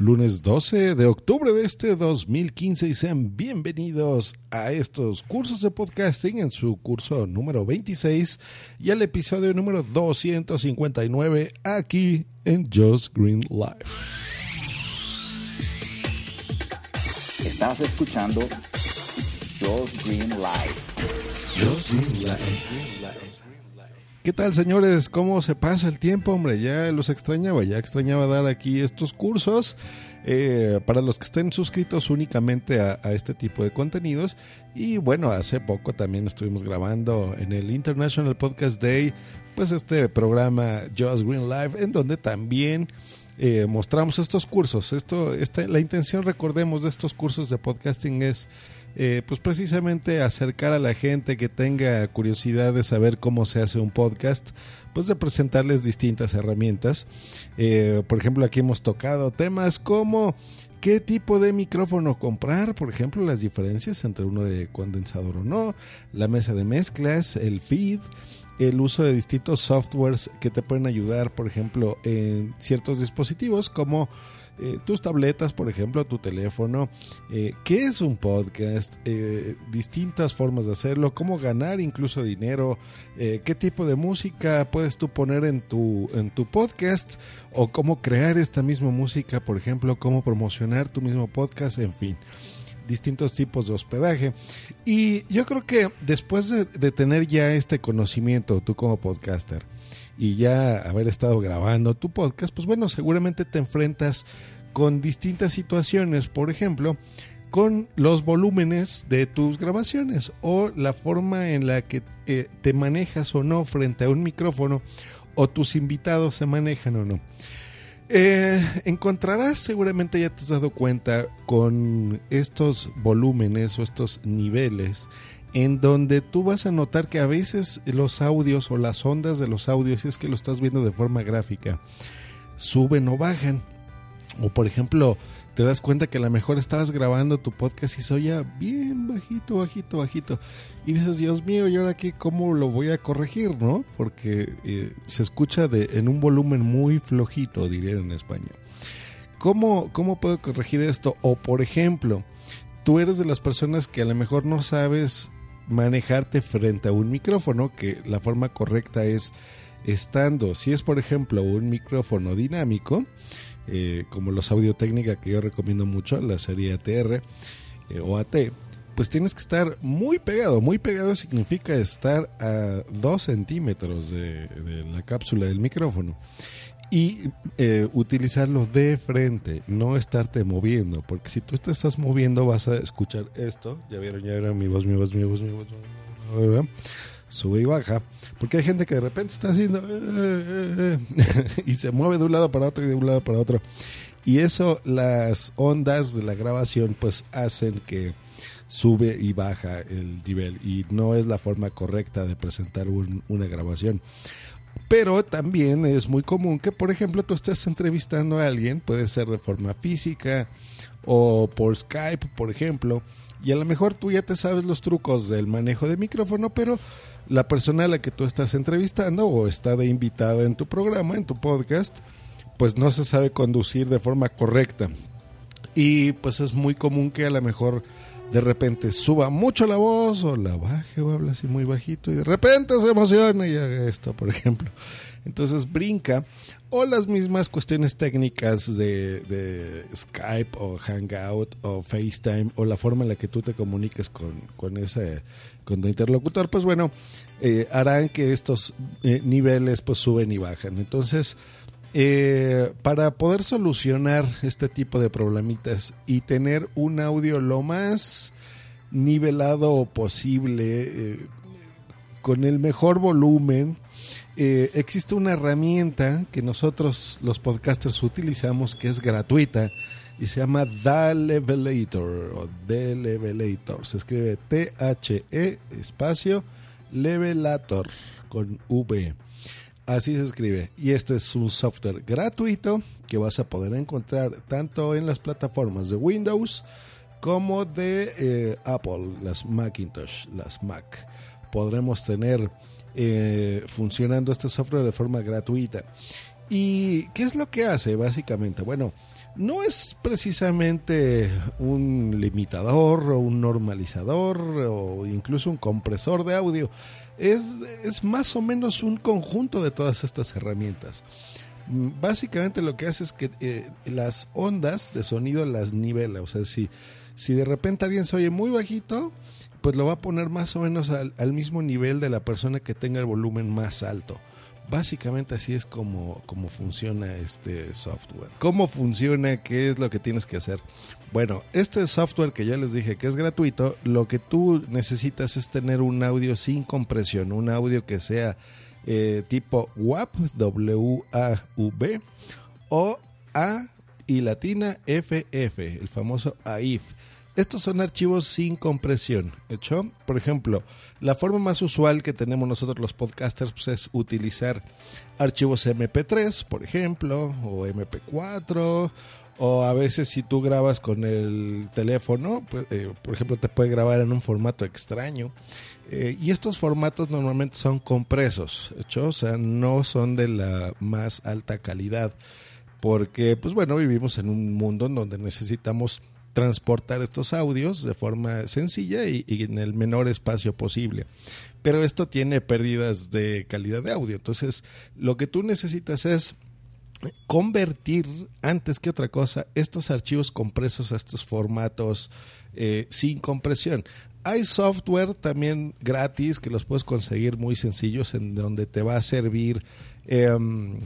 Lunes 12 de octubre de este 2015 y sean bienvenidos a estos cursos de podcasting en su curso número 26 y al episodio número 259 aquí en Just Green Live. Estás escuchando Just Green Live. Just Green Live. ¿Qué tal, señores? ¿Cómo se pasa el tiempo? Hombre, ya los extrañaba, ya extrañaba dar aquí estos cursos. Eh, para los que estén suscritos únicamente a, este tipo de contenidos. Y bueno, hace poco también estuvimos grabando en el International Podcast Day, pues este programa Just Green Live, en donde también eh, mostramos estos cursos. Esto, la intención, recordemos, de estos cursos de podcasting es eh, pues precisamente acercar a la gente que tenga curiosidad de saber cómo se hace un podcast, pues de presentarles distintas herramientas. Eh, por ejemplo, aquí hemos tocado temas como qué tipo de micrófono comprar, por ejemplo, las diferencias entre uno de condensador o no, la mesa de mezclas, el feed el uso de distintos softwares que te pueden ayudar, por ejemplo, en ciertos dispositivos como eh, tus tabletas, por ejemplo, tu teléfono, eh, qué es un podcast, eh, distintas formas de hacerlo, cómo ganar incluso dinero, qué tipo de música puedes tú poner en tu, en tu podcast o cómo crear esta misma música, por ejemplo, cómo promocionar tu mismo podcast, en fin distintos tipos de hospedaje. Y yo creo que después de, de, tener ya este conocimiento, tú como podcaster, y ya haber estado grabando tu podcast, pues bueno, seguramente te enfrentas con distintas situaciones, por ejemplo, con los volúmenes de tus grabaciones o la forma en la que eh, te manejas o no frente a un micrófono o tus invitados se manejan o no. Eh, encontrarás, seguramente ya te has dado cuenta, con estos volúmenes o estos niveles, en donde tú vas a notar que a veces los audios o las ondas de los audios, si es que lo estás viendo de forma gráfica, suben o bajan. O por ejemplo, te das cuenta que a lo mejor estabas grabando tu podcast y se oía bien bajito, bajito, bajito. Y dices, Dios mío, ¿y ahora qué? ¿Cómo lo voy a corregir, no? Porque eh, se escucha en un volumen muy flojito, diría en español. ¿Cómo, ¿Cómo puedo corregir esto? O por ejemplo, tú eres de las personas que a lo mejor no sabes manejarte frente a un micrófono, que la forma correcta es estando, si es por ejemplo un micrófono dinámico, eh, como los Audio Técnica que yo recomiendo mucho, la serie ATR eh, o AT, pues tienes que estar muy pegado. Muy pegado significa estar a 2 centímetros de, de, la cápsula del micrófono. Y eh, utilizarlo de frente, no estarte moviendo, porque si tú te estás moviendo vas a escuchar esto. Ya vieron, ya vieron mi voz, mi voz, mi voz, mi voz. sube y baja, porque hay gente que de repente está haciendo eh, eh, eh, y se mueve de un lado para otro y de un lado para otro. Y eso, las ondas de la grabación, pues hacen que sube y baja el nivel y no es la forma correcta de presentar un, una grabación. Pero también es muy común que, por ejemplo, tú estés entrevistando a alguien, puede ser de forma física o por Skype, por ejemplo, y a lo mejor tú ya te sabes los trucos del manejo de micrófono, pero la persona a la que tú estás entrevistando o está de invitada en tu programa, en tu podcast, pues no se sabe conducir de forma correcta. Y pues es muy común que a lo mejor de repente suba mucho la voz o la baje o habla así muy bajito y de repente se emociona y haga esto, por ejemplo. Entonces brinca o las mismas cuestiones técnicas de, Skype o Hangout o FaceTime o la forma en la que tú te comuniques con, con ese con tu interlocutor, pues bueno, eh, harán que estos eh, niveles pues suben y bajan. Entonces, eh, para poder solucionar este tipo de problemitas y tener un audio lo más nivelado posible, con el mejor volumen, existe una herramienta que nosotros los podcasters utilizamos que es gratuita y se llama The Levelator o The Levelator. Se escribe T-H-E espacio Levelator con V. Así se escribe. Y este es un software gratuito que vas a poder encontrar tanto en las plataformas de Windows como de eh, Apple, las Macintosh, las Mac. Podremos tener eh, funcionando este software de forma gratuita. ¿Y qué es lo que hace básicamente? Bueno, no es precisamente un limitador o un normalizador o incluso un compresor de audio. Es, es más o menos un conjunto de todas estas herramientas. Básicamente lo que hace es que eh, las ondas de sonido las nivela. O sea, si, si de repente alguien se oye muy bajito, pues lo va a poner más o menos al mismo nivel de la persona que tenga el volumen más alto. Básicamente así es como, como funciona este software. ¿Cómo funciona? ¿Qué es lo que tienes que hacer? Bueno, este software que ya les dije que es gratuito, lo que tú necesitas es tener un audio sin compresión, un audio que sea eh, tipo WAV, W-A-V, o A y latina FF, el famoso AIF. Estos son archivos sin compresión. ¿Hecho? Por ejemplo, la forma más usual que tenemos nosotros los podcasters pues, es utilizar archivos MP3, por ejemplo, o MP4, o a veces si tú grabas con el teléfono, pues, eh, por ejemplo, te puede grabar en un formato extraño. Eh, y estos formatos normalmente son compresos, ¿hecho? O sea, no son de la más alta calidad. Porque, pues bueno, vivimos en un mundo en donde necesitamos transportar estos audios de forma sencilla y, en el menor espacio posible. Pero esto tiene pérdidas de calidad de audio. Entonces, lo que tú necesitas es convertir antes que otra cosa estos archivos compresos a estos formatos eh, sin compresión. Hay software también gratis que los puedes conseguir muy sencillos en donde te va a servir em,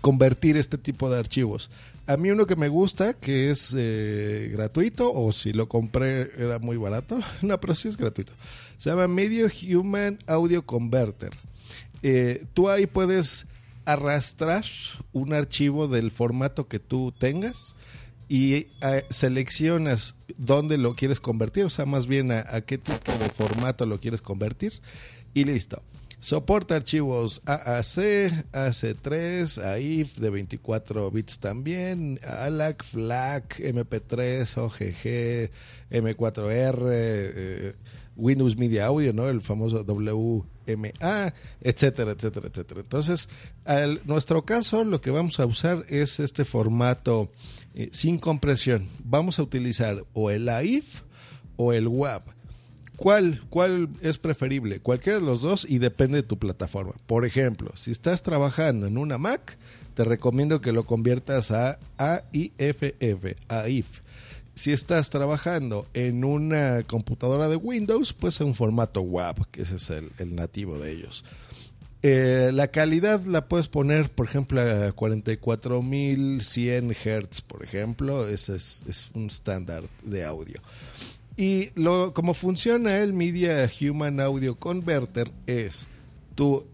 convertir este tipo de archivos. A mí uno que me gusta, que es eh, gratuito, o si lo compré era muy barato, no, pero sí es gratuito. Se llama Medio Human Audio Converter. Eh, tú ahí puedes arrastrar un archivo del formato que tú tengas y eh, seleccionas dónde lo quieres convertir, o sea, más bien a qué tipo de formato lo quieres convertir y listo. Soporta archivos AAC, AC3, AIF de 24 bits también, ALAC, FLAC, MP3, OGG, M4R, Windows Media Audio, ¿no? El famoso WMA, etcétera, etcétera, etcétera. Entonces, en nuestro caso, lo que vamos a usar es este formato eh, sin compresión. Vamos a utilizar o el AIF o el WAV. ¿Cuál, ¿Cuál es preferible? Cualquiera de los dos y depende de tu plataforma. Por ejemplo, si estás trabajando en una Mac, te recomiendo que lo conviertas a AIFF, AIF. Si estás trabajando en una computadora de Windows, pues en formato WAV, que ese es el, nativo de ellos. Eh, la calidad la puedes poner, por ejemplo, a 44.100 Hz, por ejemplo. Ese es, es un estándar de audio. Y lo, como funciona el Media Human Audio Converter es, tú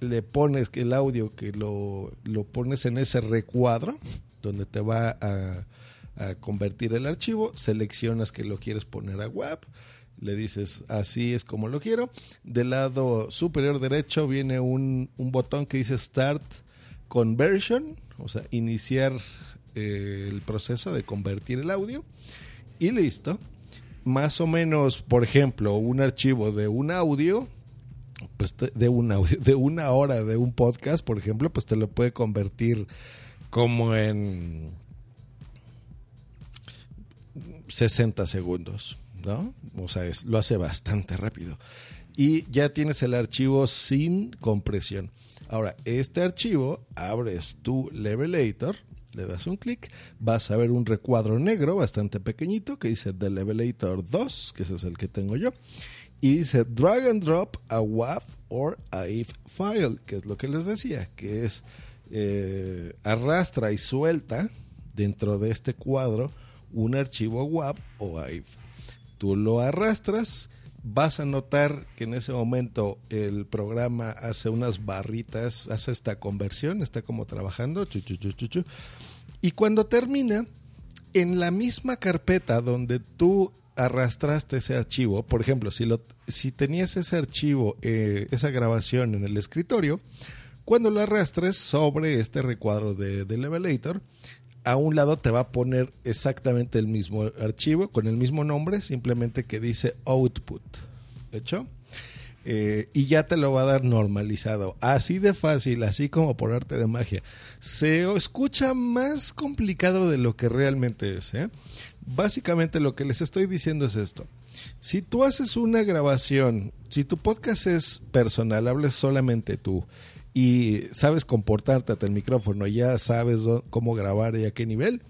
le pones el audio que lo, lo pones en ese recuadro donde te va a, convertir el archivo, seleccionas que lo quieres poner a WAP, le dices así es como lo quiero. Del lado superior derecho viene un, un botón que dice Start Conversion, o sea, iniciar eh, el proceso de convertir el audio y listo. Más o menos, por ejemplo, un archivo de un audio, pues de un audio, de una hora de un podcast, por ejemplo, pues te lo puede convertir como en 60 segundos, ¿no? O sea, es, lo hace bastante rápido. Y ya tienes el archivo sin compresión. Ahora, este archivo, abres tu Levelator, le das un clic, vas a ver un recuadro negro bastante pequeñito que dice The Levelator 2, que ese es el que tengo yo, y dice Drag and Drop a WAV or a IF file, que es lo que les decía, que es eh, arrastra y suelta dentro de este cuadro un archivo WAV o AIF. Tú lo arrastras, vas a notar que en ese momento el programa hace unas barritas, hace esta conversión, está como trabajando, y cuando termina, en la misma carpeta donde tú arrastraste ese archivo, por ejemplo, si, lo, si tenías ese archivo, eh, esa grabación en el escritorio, cuando lo arrastres sobre este recuadro de, de a un lado te va a poner exactamente el mismo archivo con el mismo nombre, simplemente que dice output. ¿Hecho? Eh, y ya te lo va a dar normalizado. Así de fácil, así como por arte de magia. Se escucha más complicado de lo que realmente es. ¿eh? Básicamente lo que les estoy diciendo es esto. Si tú haces una grabación, si tu podcast es personal, hables solamente tú y sabes comportarte ante el micrófono, ya sabes cómo grabar y a qué nivel,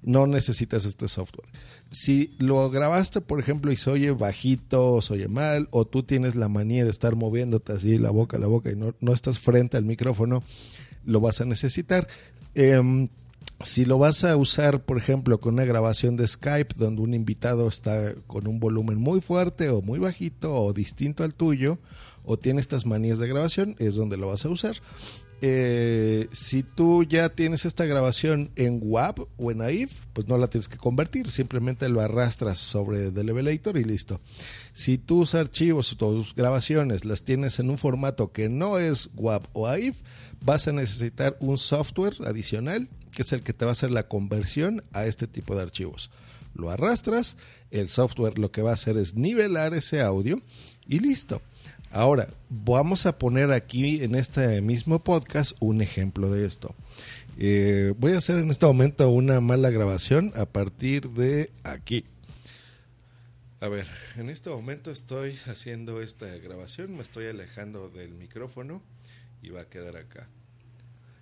no necesitas este software. Si lo grabaste, por ejemplo, y se oye bajito, o se oye mal, o tú tienes la manía de estar moviéndote así la boca a la boca y no, no estás frente al micrófono, lo vas a necesitar. Em, si lo vas a usar, por ejemplo, con una grabación de Skype donde un invitado está con un volumen muy fuerte o muy bajito o distinto al tuyo, o tiene estas manías de grabación, es donde lo vas a usar. Eh, si tú ya tienes esta grabación en WAV o en AIF, pues no la tienes que convertir, simplemente lo arrastras sobre The Levelator y listo. Si tus archivos o tus grabaciones las tienes en un formato que no es WAV o AIF, vas a necesitar un software adicional que es el que te va a hacer la conversión a este tipo de archivos. Lo arrastras, el software lo que va a hacer es nivelar ese audio y listo. Ahora, vamos a poner aquí en este mismo podcast un ejemplo de esto. Eh, voy a hacer en este momento una mala grabación a partir de aquí. A ver, en este momento estoy haciendo esta grabación, me estoy alejando del micrófono y va a quedar acá.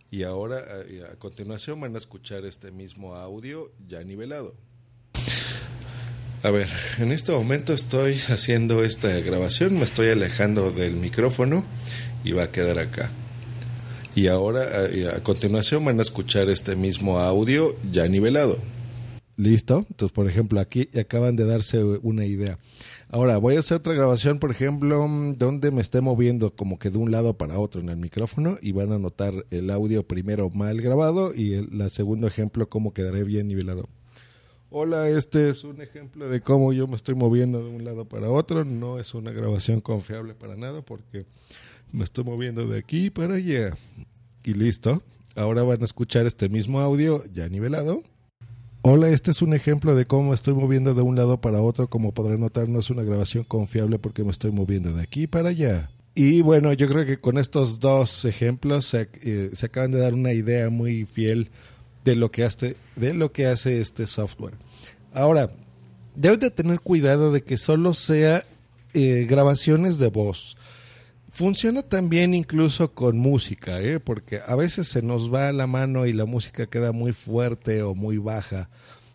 Y ahora a, a continuación van a escuchar este mismo audio ya nivelado. A ver, en este momento estoy haciendo esta grabación, me estoy alejando del micrófono y va a quedar acá. Y ahora a, continuación van a escuchar este mismo audio ya nivelado. ¿Listo? Entonces, por ejemplo, aquí acaban de darse una idea. Ahora, voy a hacer otra grabación, por ejemplo, donde me esté moviendo como que de un lado para otro en el micrófono y van a notar el audio primero mal grabado y el segundo ejemplo cómo quedaré bien nivelado. Hola, este es un ejemplo de cómo yo me estoy moviendo de un lado para otro. No es una grabación confiable para nada porque me estoy moviendo de aquí para allá. Y listo. Ahora van a escuchar este mismo audio ya nivelado. Hola, este es un ejemplo de cómo estoy moviendo de un lado para otro. Como podrán notar, no es una grabación confiable porque me estoy moviendo de aquí para allá. Y bueno, yo creo que con estos dos ejemplos se, eh, se acaban de dar una idea muy fiel de lo que hace, de lo que hace este software. Ahora, deben de tener cuidado de que solo sea eh, grabaciones de voz. Funciona también incluso con música, ¿eh? porque a veces se nos va la mano y la música queda muy fuerte o muy baja.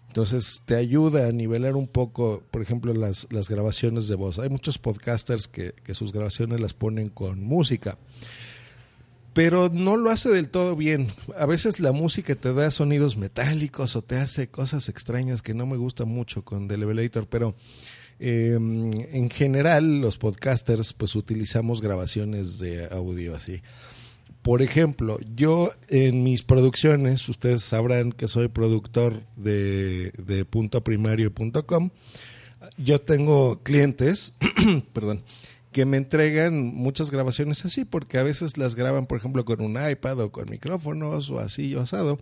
Entonces te ayuda a nivelar un poco, por ejemplo, las, las grabaciones de voz. Hay muchos podcasters que, que sus grabaciones las ponen con música pero no lo hace del todo bien. A veces la música te da sonidos metálicos o te hace cosas extrañas que no me gustan mucho con The Levelator, pero em, en general los podcasters pues utilizamos grabaciones de audio así. Por ejemplo, yo en mis producciones, ustedes sabrán que soy productor de, de puntoprimario.com, yo tengo clientes, perdón, que me entregan muchas grabaciones así, porque a veces las graban, por ejemplo, con un iPad o con micrófonos o así o asado.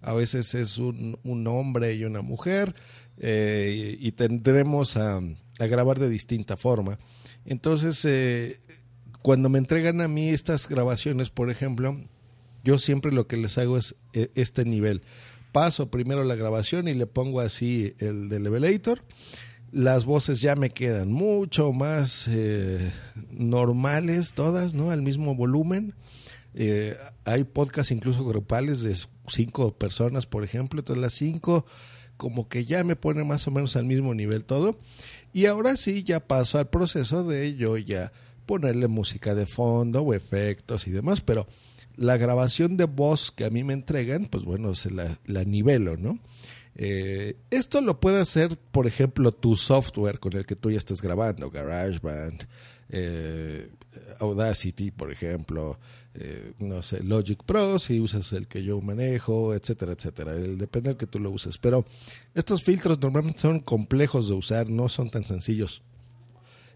A veces es un, hombre y una mujer eh, y, tendremos a, grabar de distinta forma. Entonces, eh, cuando me entregan a mí estas grabaciones, por ejemplo, yo siempre lo que les hago es eh, este nivel. Paso primero la grabación y le pongo así el de levelator las voces ya me quedan mucho más eh, normales todas, ¿no? Al mismo volumen. Eh, hay podcasts incluso grupales de cinco personas, por ejemplo. Entonces las cinco como que ya me pone más o menos al mismo nivel todo. Y ahora sí ya paso al proceso de yo ya ponerle música de fondo o efectos y demás. Pero la grabación de voz que a mí me entregan, pues bueno, se la, la nivelo, ¿no? Eh, esto lo puede hacer, por ejemplo, tu software con el que tú ya estés grabando, GarageBand, eh, Audacity, por ejemplo, eh, no sé, Logic Pro, si usas el que yo manejo, etcétera, etcétera. depende del que tú lo uses. Pero estos filtros normalmente son complejos de usar, no son tan sencillos.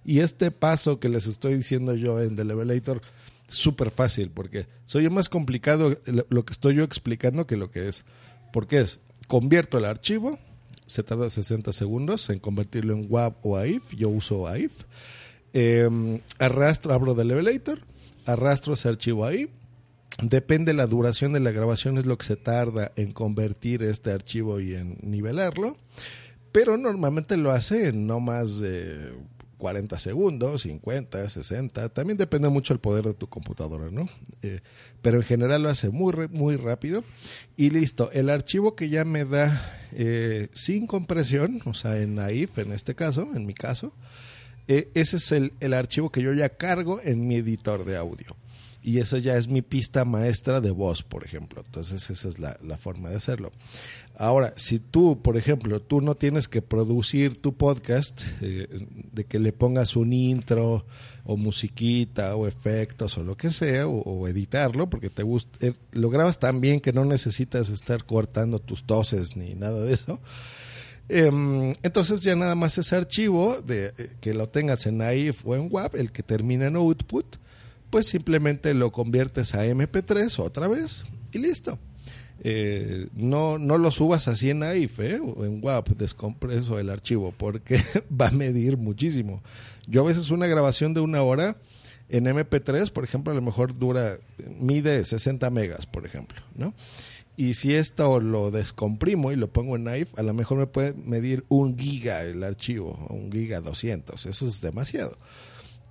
Y este paso que les estoy diciendo yo en The Levelator, súper fácil, porque soy más complicado lo que estoy yo explicando que lo que es. Porque es, convierto el archivo, se tarda 60 segundos en convertirlo en WAV o AIF, yo uso AIF, em, arrastro, abro del Levelator, arrastro ese archivo ahí, depende la duración de la grabación, es lo que se tarda en convertir este archivo y en nivelarlo, pero normalmente lo hace en no más de 40 segundos, 50, 60, también depende mucho el poder de tu computadora, ¿no? Eh, pero en general lo hace muy, muy rápido y listo. El archivo que ya me da eh, sin compresión, o sea, en AIF en este caso, en mi caso, eh, ese es el, el archivo que yo ya cargo en mi editor de audio y esa ya es mi pista maestra de voz, por ejemplo. Entonces esa es la, forma de hacerlo. Ahora, si tú, por ejemplo, tú no tienes que producir tu podcast, eh, de que le pongas un intro o musiquita o efectos o lo que sea, o, editarlo, porque te gusta, eh, lo grabas tan bien que no necesitas estar cortando tus toses ni nada de eso. Em, entonces ya nada más ese archivo de eh, que lo tengas en AIF o en WAP, el que termina en output, pues simplemente lo conviertes a MP3 otra vez y listo. Eh, no, no lo subas así en AIF ¿eh? o en WAP, descompreso el archivo, porque va a medir muchísimo. Yo a veces una grabación de una hora en MP3, por ejemplo, a lo mejor dura, mide 60 megas, por ejemplo, ¿no? Y si esto lo descomprimo y lo pongo en AIF, a lo mejor me puede medir un giga el archivo, un giga 200, eso es demasiado.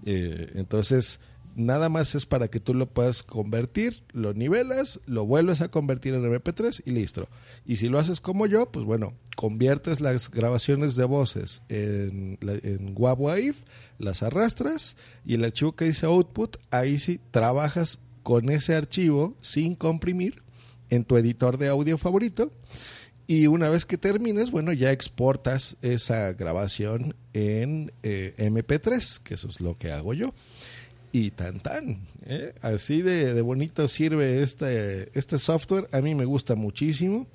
Eh, entonces, nada más es para que tú lo puedas convertir, lo nivelas, lo vuelves a convertir en MP3 y listo. Y si lo haces como yo, pues bueno, conviertes las grabaciones de voces en, en WAV las arrastras y el archivo que dice output, ahí sí trabajas con ese archivo sin comprimir en tu editor de audio favorito. Y una vez que termines, bueno, ya exportas esa grabación en eh, MP3, que eso es lo que hago yo y tan tan. ¿eh? Así de, bonito sirve este, este software. A mí me gusta muchísimo.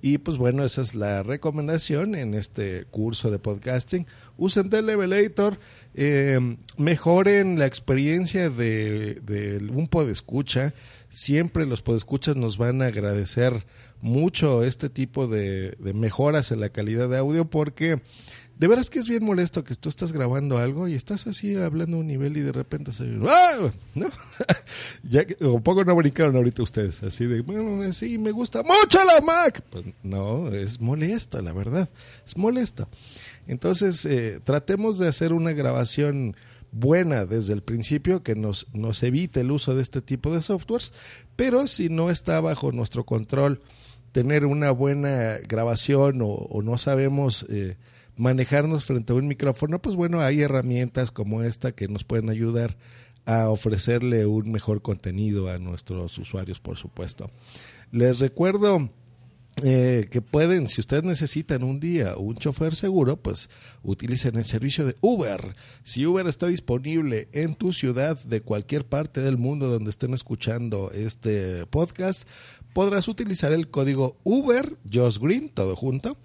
Y pues bueno, esa es la recomendación en este curso de podcasting. Usen Televelator, eh, mejoren la experiencia de, de un podescucha. Siempre los podescuchas nos van a agradecer mucho este tipo de, de mejoras en la calidad de audio porque de veras que es bien molesto que tú estás grabando algo y estás así hablando a un nivel y de repente se... ¡Ah! ¿No? ya que, un poco no brincaron ahorita ustedes, así de, bueno, sí, me gusta mucho la Mac. Pues no, es molesto, la verdad, es molesto. Entonces, eh, tratemos de hacer una grabación buena desde el principio que nos, nos evite el uso de este tipo de softwares, pero si no está bajo nuestro control tener una buena grabación o, o no sabemos... Eh, manejarnos frente a un micrófono, pues bueno, hay herramientas como esta que nos pueden ayudar a ofrecerle un mejor contenido a nuestros usuarios, por supuesto. Les recuerdo eh, que pueden, si ustedes necesitan un día un chofer seguro, pues utilicen el servicio de Uber. Si Uber está disponible en tu ciudad, de cualquier parte del mundo donde estén escuchando este podcast, podrás utilizar el código Uber Just Green, todo junto,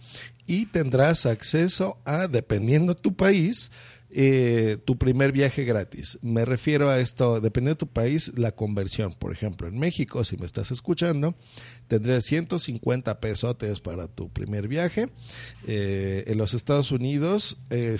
y tendrás acceso a, dependiendo tu país, eh, tu primer viaje gratis. Me refiero a esto, dependiendo de tu país, la conversión. Por ejemplo, en México, si me estás escuchando, tendrás 150 pesotes para tu primer viaje. Eh, en los Estados Unidos eh,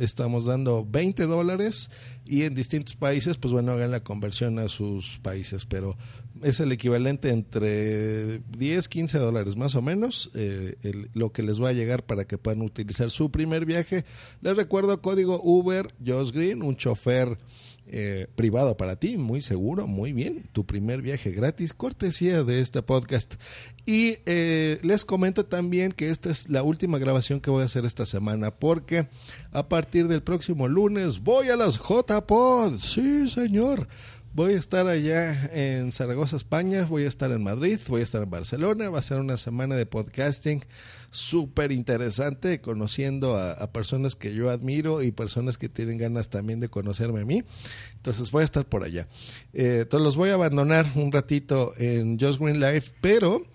estamos dando 20 dólares y en distintos países, pues bueno, hagan la conversión a sus países, pero es el equivalente entre 10, 15 dólares más o menos, eh, lo que les va a llegar para que puedan utilizar su primer viaje. Les recuerdo código Uber Josh Green, un chofer eh, privado para ti, muy seguro, muy bien. Tu primer viaje gratis, cortesía de este podcast. Y eh, les comento también que esta es la última grabación que voy a hacer esta semana, porque a partir del próximo lunes voy a las JPod. Sí, señor Voy a estar allá en Zaragoza, España, voy a estar en Madrid, voy a estar en Barcelona, va a ser una semana de podcasting súper interesante, conociendo a, personas que yo admiro y personas que tienen ganas también de conocerme a mí. Entonces voy a estar por allá. Eh, entonces los voy a abandonar un ratito en Just Green Life, pero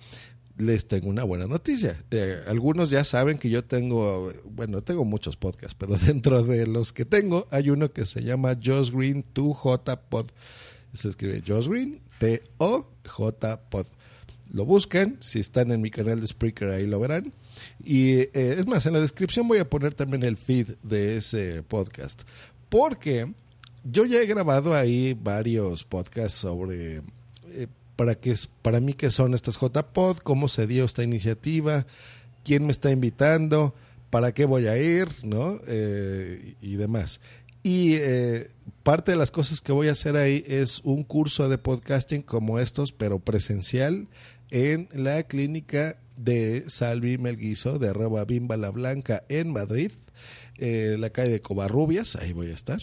les tengo una buena noticia. Eh, algunos ya saben que yo tengo, bueno, tengo muchos podcasts, pero dentro de los que tengo hay uno que se llama Just Green 2J Pod se escribe Josh Green, T-O-J Pod. Lo buscan, si están en mi canal de Spreaker ahí lo verán. Y eh, es más, en la descripción voy a poner también el feed de ese podcast. Porque yo ya he grabado ahí varios podcasts sobre eh, para, qué, para mí qué son estas JPod, cómo se dio esta iniciativa, quién me está invitando, para qué voy a ir, ¿no? Eh, y demás. Y eh, parte de las cosas que voy a hacer ahí es un curso de podcasting como estos, pero presencial en la clínica de Salvi Melguizo de arroba Bimba la Blanca en Madrid, eh, la calle de Covarrubias, ahí voy a estar.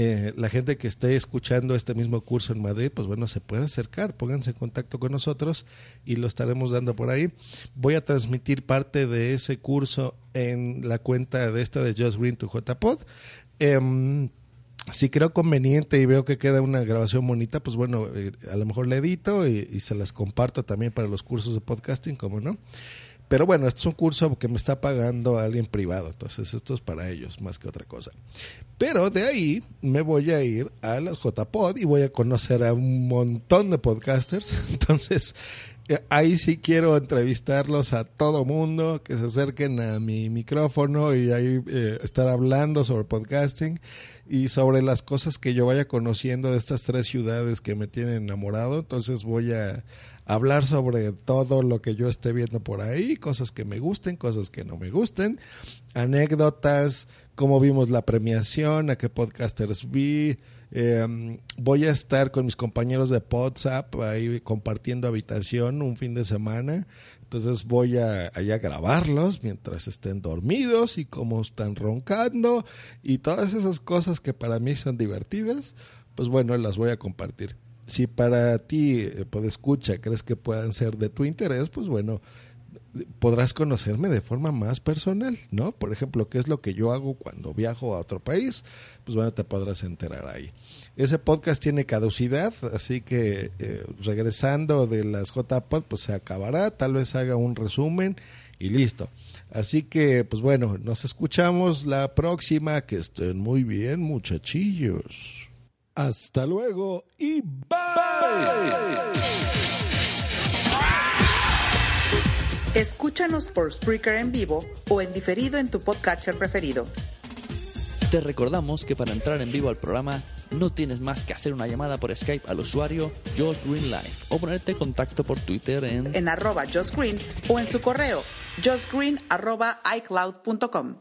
Eh, la gente que esté escuchando este mismo curso en Madrid, pues bueno, se puede acercar, pónganse en contacto con nosotros y lo estaremos dando por ahí. Voy a transmitir parte de ese curso en la cuenta de esta de Just Green to JPod. Em, si creo conveniente y veo que queda una grabación bonita, pues bueno, eh, a lo mejor la edito y, se las comparto también para los cursos de podcasting, como no. Pero bueno, este es un curso que me está pagando alguien privado, entonces esto es para ellos más que otra cosa. Pero de ahí me voy a ir a las JPod y voy a conocer a un montón de podcasters. Entonces, ahí sí quiero entrevistarlos a todo mundo, que se acerquen a mi micrófono y ahí eh, estar hablando sobre podcasting y sobre las cosas que yo vaya conociendo de estas tres ciudades que me tienen enamorado. Entonces voy a hablar sobre todo lo que yo esté viendo por ahí, cosas que me gusten, cosas que no me gusten, anécdotas, cómo vimos la premiación, a qué podcasters vi. Em, voy a estar con mis compañeros de WhatsApp ahí compartiendo habitación un fin de semana. Entonces voy a, a grabarlos mientras estén dormidos y cómo están roncando y todas esas cosas que para mí son divertidas, pues bueno, las voy a compartir si para ti, eh, escucha, crees que puedan ser de tu interés, pues bueno, podrás conocerme de forma más personal, ¿no? Por ejemplo, ¿qué es lo que yo hago cuando viajo a otro país? Pues bueno, te podrás enterar ahí. Ese podcast tiene caducidad, así que eh, regresando de las JPod, pues se acabará, tal vez haga un resumen y listo. Así que, pues bueno, nos escuchamos la próxima, que estén muy bien, muchachillos. Hasta luego y bye. Escúchanos por Spreaker en vivo o en diferido en tu podcatcher preferido. Te recordamos que para entrar en vivo al programa no tienes más que hacer una llamada por Skype al usuario Josh Green Live o ponerte en contacto por Twitter en en arroba Josh Green o en su correo josgreen arroba icloud.com.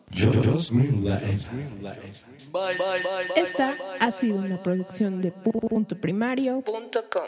Esta ha sido una producción de punto primario.com.